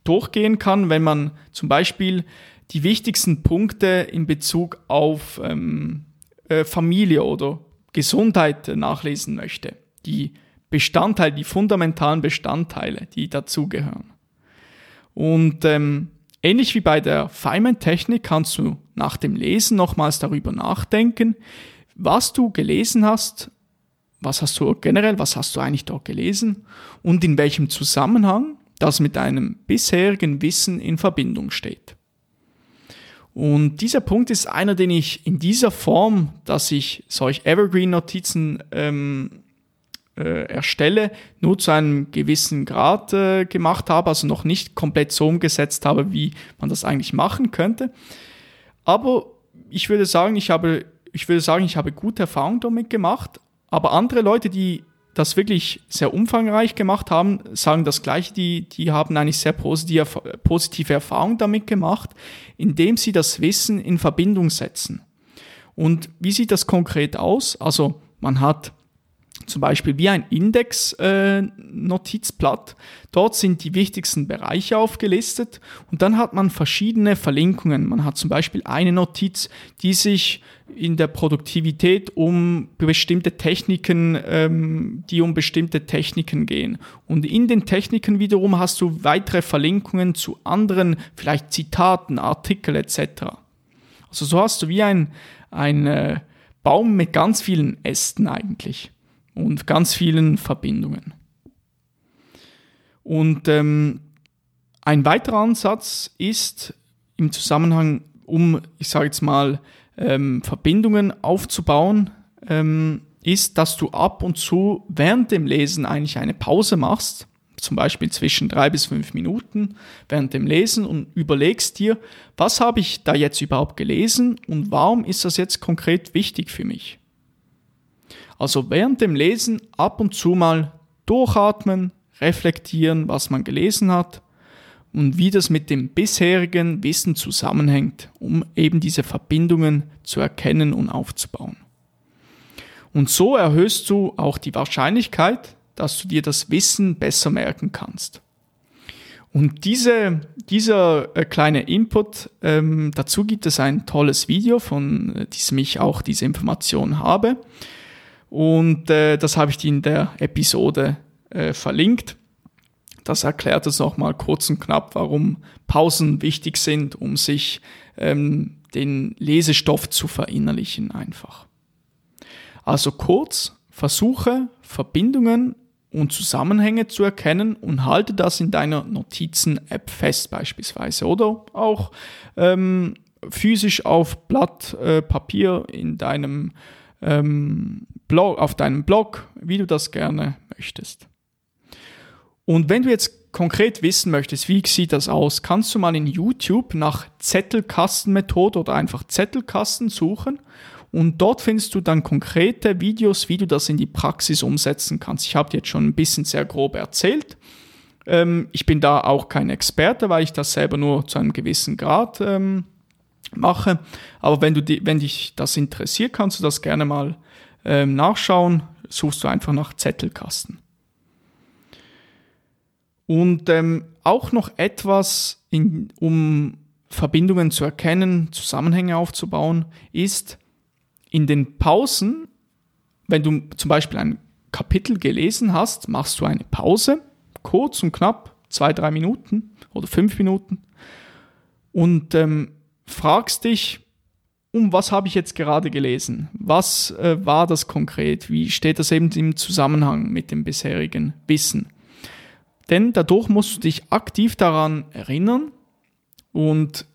durchgehen kann, wenn man zum Beispiel die wichtigsten Punkte in Bezug auf ähm, äh, Familie oder Gesundheit nachlesen möchte. Die Bestandteile, die fundamentalen Bestandteile, die dazugehören. Und ähm, ähnlich wie bei der Feynman-Technik kannst du nach dem Lesen nochmals darüber nachdenken, was du gelesen hast, was hast du generell, was hast du eigentlich dort gelesen und in welchem Zusammenhang das mit deinem bisherigen Wissen in Verbindung steht. Und dieser Punkt ist einer, den ich in dieser Form, dass ich solch Evergreen-Notizen ähm, äh, erstelle, nur zu einem gewissen Grad äh, gemacht habe, also noch nicht komplett so umgesetzt habe, wie man das eigentlich machen könnte. Aber ich würde sagen, ich habe, ich würde sagen, ich habe gute Erfahrungen damit gemacht. Aber andere Leute, die das wirklich sehr umfangreich gemacht haben, sagen das gleiche, die, die haben eigentlich sehr positive, positive Erfahrungen damit gemacht, indem sie das Wissen in Verbindung setzen. Und wie sieht das konkret aus? Also man hat zum Beispiel wie ein Index-Notizblatt. Äh, Dort sind die wichtigsten Bereiche aufgelistet und dann hat man verschiedene Verlinkungen. Man hat zum Beispiel eine Notiz, die sich in der Produktivität um bestimmte Techniken, ähm, die um bestimmte Techniken gehen. Und in den Techniken wiederum hast du weitere Verlinkungen zu anderen, vielleicht Zitaten, Artikel etc. Also so hast du wie ein, ein äh, Baum mit ganz vielen Ästen eigentlich und ganz vielen Verbindungen. Und ähm, ein weiterer Ansatz ist im Zusammenhang, um, ich sage jetzt mal, ähm, Verbindungen aufzubauen, ähm, ist, dass du ab und zu während dem Lesen eigentlich eine Pause machst, zum Beispiel zwischen drei bis fünf Minuten während dem Lesen und überlegst dir, was habe ich da jetzt überhaupt gelesen und warum ist das jetzt konkret wichtig für mich? Also während dem Lesen ab und zu mal durchatmen, reflektieren, was man gelesen hat und wie das mit dem bisherigen Wissen zusammenhängt, um eben diese Verbindungen zu erkennen und aufzubauen. Und so erhöhst du auch die Wahrscheinlichkeit, dass du dir das Wissen besser merken kannst. Und diese, dieser äh, kleine Input, ähm, dazu gibt es ein tolles Video, von äh, diesem ich auch diese Information habe. Und äh, das habe ich dir in der Episode äh, verlinkt. Das erklärt es nochmal kurz und knapp, warum Pausen wichtig sind, um sich ähm, den Lesestoff zu verinnerlichen einfach. Also kurz, versuche Verbindungen und Zusammenhänge zu erkennen und halte das in deiner Notizen-App fest beispielsweise oder auch ähm, physisch auf Blatt äh, Papier in deinem ähm, Blog, auf deinem Blog, wie du das gerne möchtest. Und wenn du jetzt konkret wissen möchtest, wie sieht das aus, kannst du mal in YouTube nach Zettelkastenmethode oder einfach Zettelkasten suchen und dort findest du dann konkrete Videos, wie du das in die Praxis umsetzen kannst. Ich habe dir jetzt schon ein bisschen sehr grob erzählt. Ähm, ich bin da auch kein Experte, weil ich das selber nur zu einem gewissen Grad ähm, mache. Aber wenn, du die, wenn dich das interessiert, kannst du das gerne mal ähm, nachschauen. Suchst du einfach nach Zettelkasten. Und ähm, auch noch etwas, in, um Verbindungen zu erkennen, Zusammenhänge aufzubauen, ist in den Pausen, wenn du zum Beispiel ein Kapitel gelesen hast, machst du eine Pause, kurz und knapp, zwei, drei Minuten oder fünf Minuten und ähm, fragst dich, um was habe ich jetzt gerade gelesen? Was äh, war das konkret? Wie steht das eben im Zusammenhang mit dem bisherigen Wissen? Denn dadurch musst du dich aktiv daran erinnern und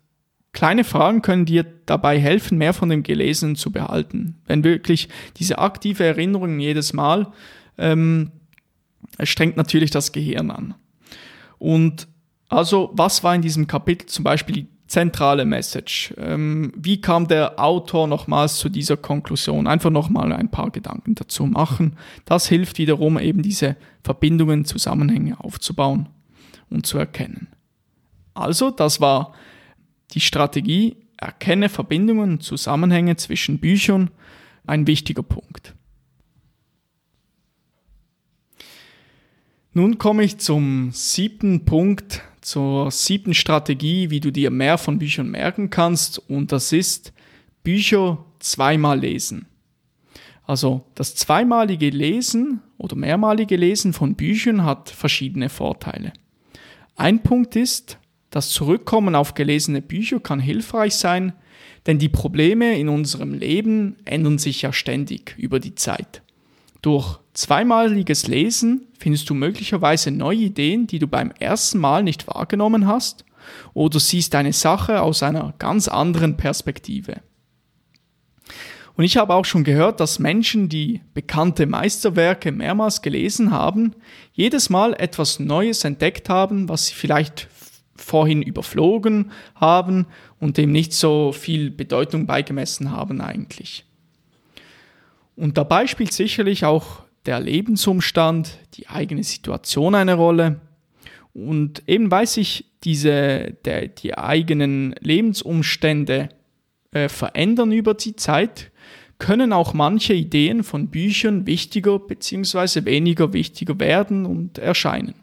kleine Fragen können dir dabei helfen, mehr von dem Gelesenen zu behalten. Wenn wirklich diese aktive Erinnerung jedes Mal ähm, strengt natürlich das Gehirn an. Und also, was war in diesem Kapitel zum Beispiel die zentrale Message? Ähm, wie kam der Autor nochmals zu dieser Konklusion? Einfach nochmal ein paar Gedanken dazu machen. Das hilft wiederum eben diese Verbindungen, Zusammenhänge aufzubauen und zu erkennen. Also, das war die Strategie, erkenne Verbindungen, Zusammenhänge zwischen Büchern, ein wichtiger Punkt. Nun komme ich zum siebten Punkt zur siebten Strategie, wie du dir mehr von Büchern merken kannst, und das ist Bücher zweimal lesen. Also das zweimalige Lesen oder mehrmalige Lesen von Büchern hat verschiedene Vorteile. Ein Punkt ist, das Zurückkommen auf gelesene Bücher kann hilfreich sein, denn die Probleme in unserem Leben ändern sich ja ständig über die Zeit. Durch zweimaliges Lesen findest du möglicherweise neue Ideen, die du beim ersten Mal nicht wahrgenommen hast, oder siehst eine Sache aus einer ganz anderen Perspektive. Und ich habe auch schon gehört, dass Menschen, die bekannte Meisterwerke mehrmals gelesen haben, jedes Mal etwas Neues entdeckt haben, was sie vielleicht vorhin überflogen haben und dem nicht so viel Bedeutung beigemessen haben eigentlich. Und dabei spielt sicherlich auch der Lebensumstand, die eigene Situation eine Rolle. Und eben weil sich diese, der, die eigenen Lebensumstände äh, verändern über die Zeit, können auch manche Ideen von Büchern wichtiger bzw. weniger wichtiger werden und erscheinen.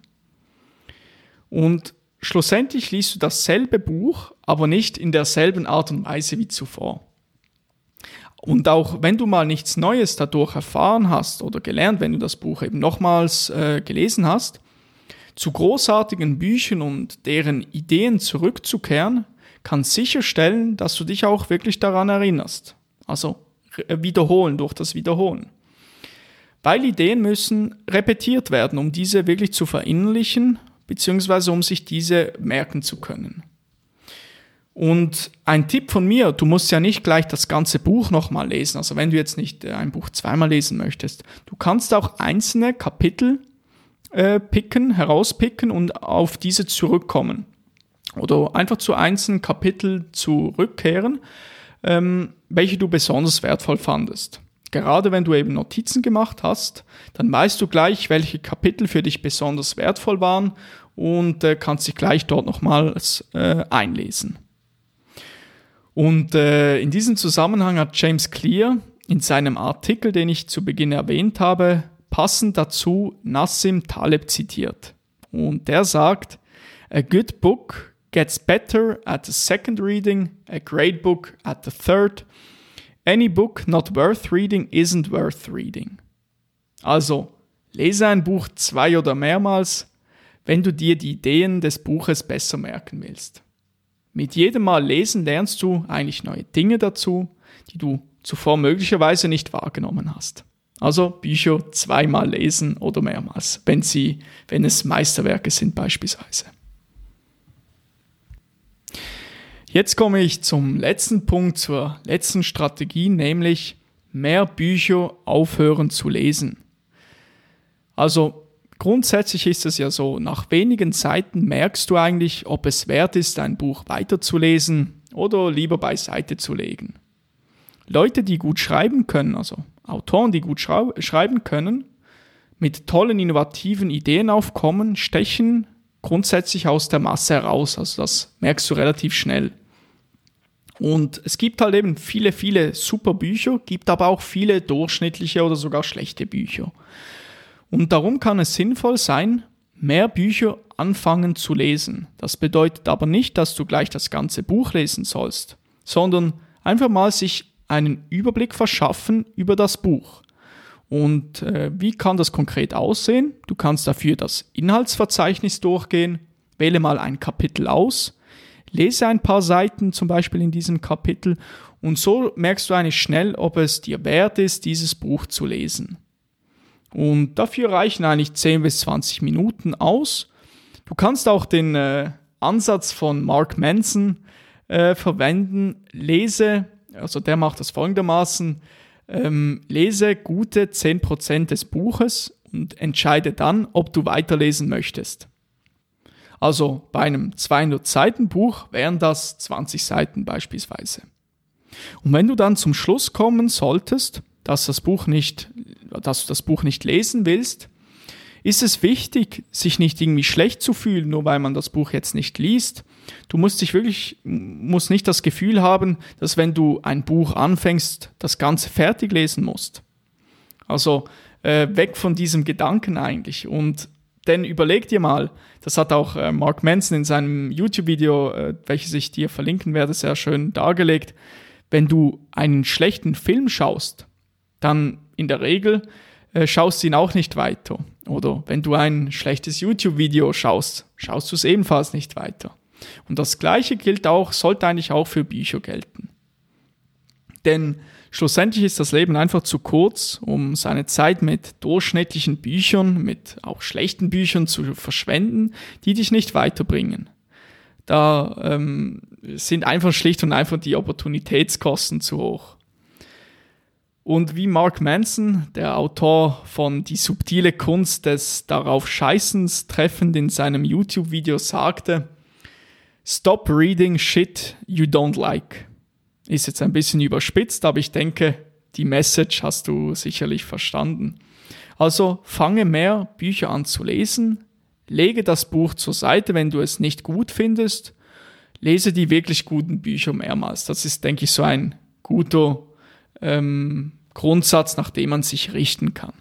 Und schlussendlich liest du dasselbe Buch, aber nicht in derselben Art und Weise wie zuvor. Und auch wenn du mal nichts Neues dadurch erfahren hast oder gelernt, wenn du das Buch eben nochmals äh, gelesen hast, zu großartigen Büchern und deren Ideen zurückzukehren, kann sicherstellen, dass du dich auch wirklich daran erinnerst. Also äh, wiederholen durch das Wiederholen. Weil Ideen müssen repetiert werden, um diese wirklich zu verinnerlichen, beziehungsweise um sich diese merken zu können. Und ein Tipp von mir, du musst ja nicht gleich das ganze Buch nochmal lesen. Also wenn du jetzt nicht äh, ein Buch zweimal lesen möchtest, du kannst auch einzelne Kapitel äh, picken, herauspicken und auf diese zurückkommen. Oder einfach zu einzelnen Kapiteln zurückkehren, ähm, welche du besonders wertvoll fandest. Gerade wenn du eben Notizen gemacht hast, dann weißt du gleich, welche Kapitel für dich besonders wertvoll waren und äh, kannst dich gleich dort nochmals äh, einlesen. Und äh, in diesem Zusammenhang hat James Clear in seinem Artikel, den ich zu Beginn erwähnt habe, passend dazu Nassim Taleb zitiert. Und der sagt, A good book gets better at the second reading, a great book at the third. Any book not worth reading isn't worth reading. Also, lese ein Buch zwei oder mehrmals, wenn du dir die Ideen des Buches besser merken willst. Mit jedem Mal lesen lernst du eigentlich neue Dinge dazu, die du zuvor möglicherweise nicht wahrgenommen hast. Also Bücher zweimal lesen oder mehrmals, wenn sie, wenn es Meisterwerke sind beispielsweise. Jetzt komme ich zum letzten Punkt, zur letzten Strategie, nämlich mehr Bücher aufhören zu lesen. Also Grundsätzlich ist es ja so, nach wenigen Seiten merkst du eigentlich, ob es wert ist, ein Buch weiterzulesen oder lieber beiseite zu legen. Leute, die gut schreiben können, also Autoren, die gut schreiben können, mit tollen innovativen Ideen aufkommen, stechen grundsätzlich aus der Masse heraus. Also das merkst du relativ schnell. Und es gibt halt eben viele, viele super Bücher, gibt aber auch viele durchschnittliche oder sogar schlechte Bücher. Und darum kann es sinnvoll sein, mehr Bücher anfangen zu lesen. Das bedeutet aber nicht, dass du gleich das ganze Buch lesen sollst, sondern einfach mal sich einen Überblick verschaffen über das Buch. Und äh, wie kann das konkret aussehen? Du kannst dafür das Inhaltsverzeichnis durchgehen, wähle mal ein Kapitel aus, lese ein paar Seiten zum Beispiel in diesem Kapitel und so merkst du eigentlich schnell, ob es dir wert ist, dieses Buch zu lesen. Und dafür reichen eigentlich 10 bis 20 Minuten aus. Du kannst auch den äh, Ansatz von Mark Manson äh, verwenden. Lese, also der macht das folgendermaßen, ähm, lese gute 10% des Buches und entscheide dann, ob du weiterlesen möchtest. Also bei einem 200 Seiten Buch wären das 20 Seiten beispielsweise. Und wenn du dann zum Schluss kommen solltest, dass, das Buch nicht, dass du das Buch nicht lesen willst, ist es wichtig, sich nicht irgendwie schlecht zu fühlen, nur weil man das Buch jetzt nicht liest. Du musst dich wirklich, musst nicht das Gefühl haben, dass wenn du ein Buch anfängst, das Ganze fertig lesen musst. Also äh, weg von diesem Gedanken eigentlich. Und denn überleg dir mal, das hat auch äh, Mark Manson in seinem YouTube-Video, äh, welches ich dir verlinken werde, sehr schön dargelegt. Wenn du einen schlechten Film schaust, dann in der Regel äh, schaust du ihn auch nicht weiter. Oder wenn du ein schlechtes YouTube-Video schaust, schaust du es ebenfalls nicht weiter. Und das Gleiche gilt auch, sollte eigentlich auch für Bücher gelten. Denn schlussendlich ist das Leben einfach zu kurz, um seine Zeit mit durchschnittlichen Büchern, mit auch schlechten Büchern zu verschwenden, die dich nicht weiterbringen. Da ähm, sind einfach schlicht und einfach die Opportunitätskosten zu hoch. Und wie Mark Manson, der Autor von Die subtile Kunst des darauf Scheißens treffend in seinem YouTube-Video sagte, Stop reading shit you don't like. Ist jetzt ein bisschen überspitzt, aber ich denke, die Message hast du sicherlich verstanden. Also fange mehr Bücher an zu lesen, lege das Buch zur Seite, wenn du es nicht gut findest, lese die wirklich guten Bücher mehrmals. Das ist, denke ich, so ein guter ähm, Grundsatz, nach dem man sich richten kann.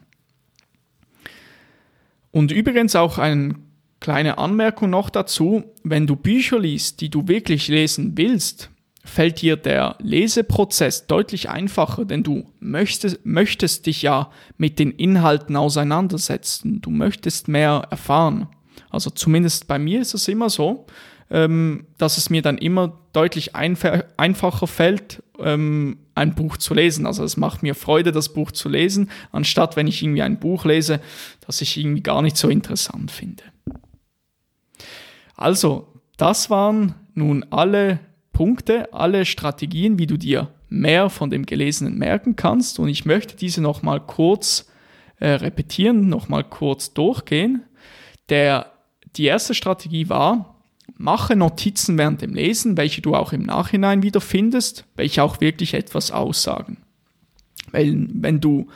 Und übrigens auch eine kleine Anmerkung noch dazu, wenn du Bücher liest, die du wirklich lesen willst, fällt dir der Leseprozess deutlich einfacher, denn du möchtest, möchtest dich ja mit den Inhalten auseinandersetzen, du möchtest mehr erfahren. Also zumindest bei mir ist es immer so, ähm, dass es mir dann immer deutlich einfacher fällt, ähm, ein Buch zu lesen. Also es macht mir Freude, das Buch zu lesen, anstatt wenn ich irgendwie ein Buch lese, das ich irgendwie gar nicht so interessant finde. Also, das waren nun alle Punkte, alle Strategien, wie du dir mehr von dem Gelesenen merken kannst. Und ich möchte diese nochmal kurz äh, repetieren, nochmal kurz durchgehen. Der, die erste Strategie war, Mache Notizen während dem Lesen, welche du auch im Nachhinein wieder findest, welche auch wirklich etwas aussagen. Weil wenn du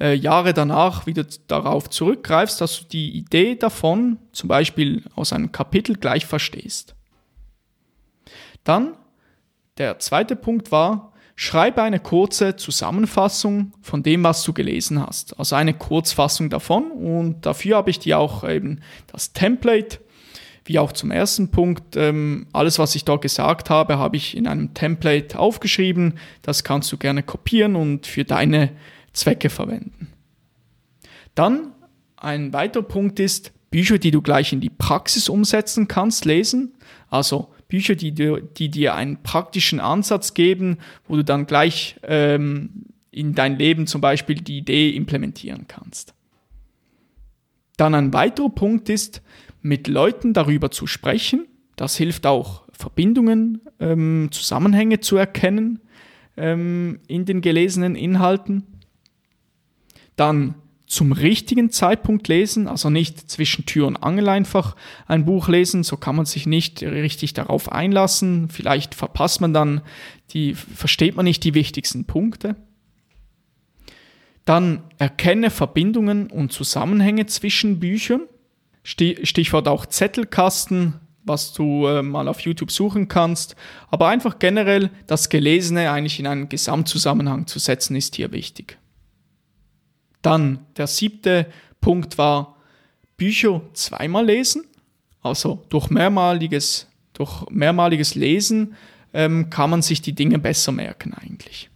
äh, Jahre danach wieder darauf zurückgreifst, dass du die Idee davon, zum Beispiel aus einem Kapitel, gleich verstehst. Dann der zweite Punkt war, schreibe eine kurze Zusammenfassung von dem, was du gelesen hast. Also eine Kurzfassung davon. Und dafür habe ich dir auch eben das Template wie auch zum ersten Punkt, ähm, alles, was ich dort gesagt habe, habe ich in einem Template aufgeschrieben. Das kannst du gerne kopieren und für deine Zwecke verwenden. Dann ein weiterer Punkt ist, Bücher, die du gleich in die Praxis umsetzen kannst, lesen. Also Bücher, die, dir, die dir einen praktischen Ansatz geben, wo du dann gleich ähm, in dein Leben zum Beispiel die Idee implementieren kannst. Dann ein weiterer Punkt ist, mit Leuten darüber zu sprechen. Das hilft auch, Verbindungen, ähm, Zusammenhänge zu erkennen ähm, in den gelesenen Inhalten. Dann zum richtigen Zeitpunkt lesen, also nicht zwischen Tür und Angel einfach ein Buch lesen, so kann man sich nicht richtig darauf einlassen. Vielleicht verpasst man dann die, versteht man nicht die wichtigsten Punkte. Dann erkenne Verbindungen und Zusammenhänge zwischen Büchern. Stichwort auch Zettelkasten. was du äh, mal auf YouTube suchen kannst. Aber einfach generell das Gelesene eigentlich in einen Gesamtzusammenhang zu setzen, ist hier wichtig. Dann der siebte Punkt war Bücher zweimal lesen. Also durch mehrmaliges, durch mehrmaliges Lesen ähm, kann man sich die Dinge besser merken eigentlich.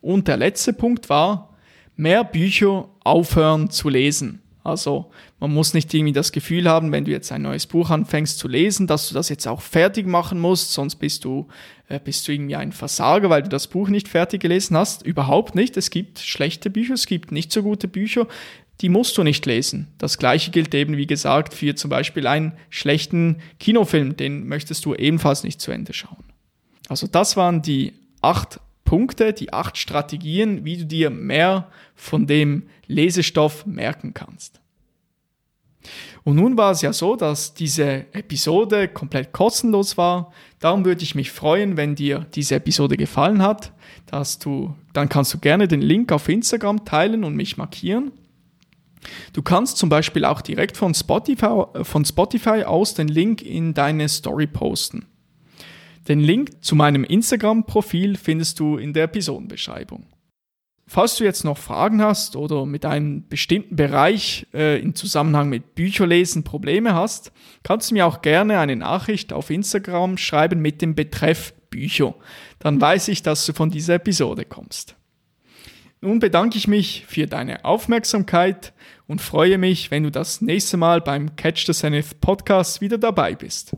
Und der letzte Punkt war, mehr Bücher aufhören zu lesen. Also man muss nicht irgendwie das Gefühl haben, wenn du jetzt ein neues Buch anfängst zu lesen, dass du das jetzt auch fertig machen musst, sonst bist du, äh, bist du irgendwie ein Versager, weil du das Buch nicht fertig gelesen hast. Überhaupt nicht. Es gibt schlechte Bücher, es gibt nicht so gute Bücher, die musst du nicht lesen. Das gleiche gilt eben, wie gesagt, für zum Beispiel einen schlechten Kinofilm, den möchtest du ebenfalls nicht zu Ende schauen. Also das waren die acht Punkte, die acht Strategien, wie du dir mehr von dem Lesestoff merken kannst. Und nun war es ja so, dass diese Episode komplett kostenlos war. Darum würde ich mich freuen, wenn dir diese Episode gefallen hat, dass du, dann kannst du gerne den Link auf Instagram teilen und mich markieren. Du kannst zum Beispiel auch direkt von Spotify, von Spotify aus den Link in deine Story posten. Den Link zu meinem Instagram-Profil findest du in der Episodenbeschreibung. Falls du jetzt noch Fragen hast oder mit einem bestimmten Bereich äh, im Zusammenhang mit Bücherlesen Probleme hast, kannst du mir auch gerne eine Nachricht auf Instagram schreiben mit dem Betreff Bücher. Dann weiß ich, dass du von dieser Episode kommst. Nun bedanke ich mich für deine Aufmerksamkeit und freue mich, wenn du das nächste Mal beim Catch the Zenith Podcast wieder dabei bist.